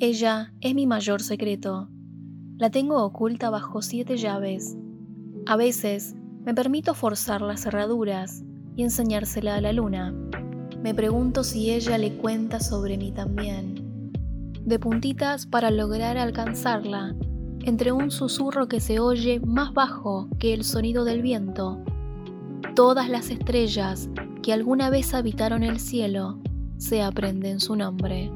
Ella es mi mayor secreto. La tengo oculta bajo siete llaves. A veces me permito forzar las cerraduras y enseñársela a la luna. Me pregunto si ella le cuenta sobre mí también. De puntitas para lograr alcanzarla, entre un susurro que se oye más bajo que el sonido del viento. Todas las estrellas que alguna vez habitaron el cielo se aprenden su nombre.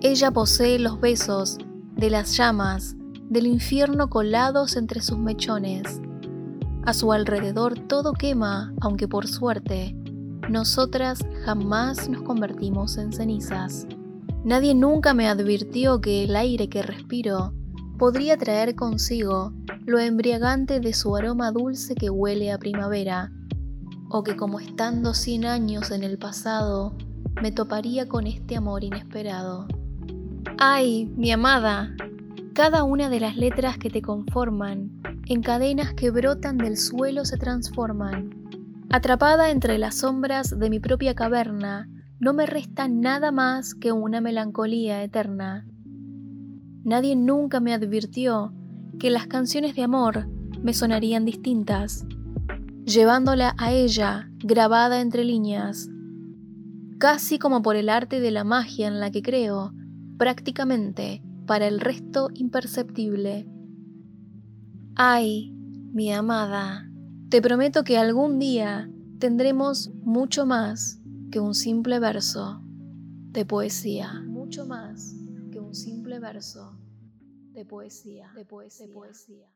Ella posee los besos de las llamas del infierno colados entre sus mechones. A su alrededor todo quema, aunque por suerte, nosotras jamás nos convertimos en cenizas. Nadie nunca me advirtió que el aire que respiro podría traer consigo lo embriagante de su aroma dulce que huele a primavera, o que como estando cien años en el pasado, me toparía con este amor inesperado. Ay, mi amada, cada una de las letras que te conforman, en cadenas que brotan del suelo se transforman. Atrapada entre las sombras de mi propia caverna, no me resta nada más que una melancolía eterna. Nadie nunca me advirtió que las canciones de amor me sonarían distintas, llevándola a ella grabada entre líneas, casi como por el arte de la magia en la que creo, prácticamente para el resto imperceptible. Ay, mi amada, te prometo que algún día tendremos mucho más que un simple verso de poesía. Mucho más que un simple verso de poesía. De poesía. Poesía.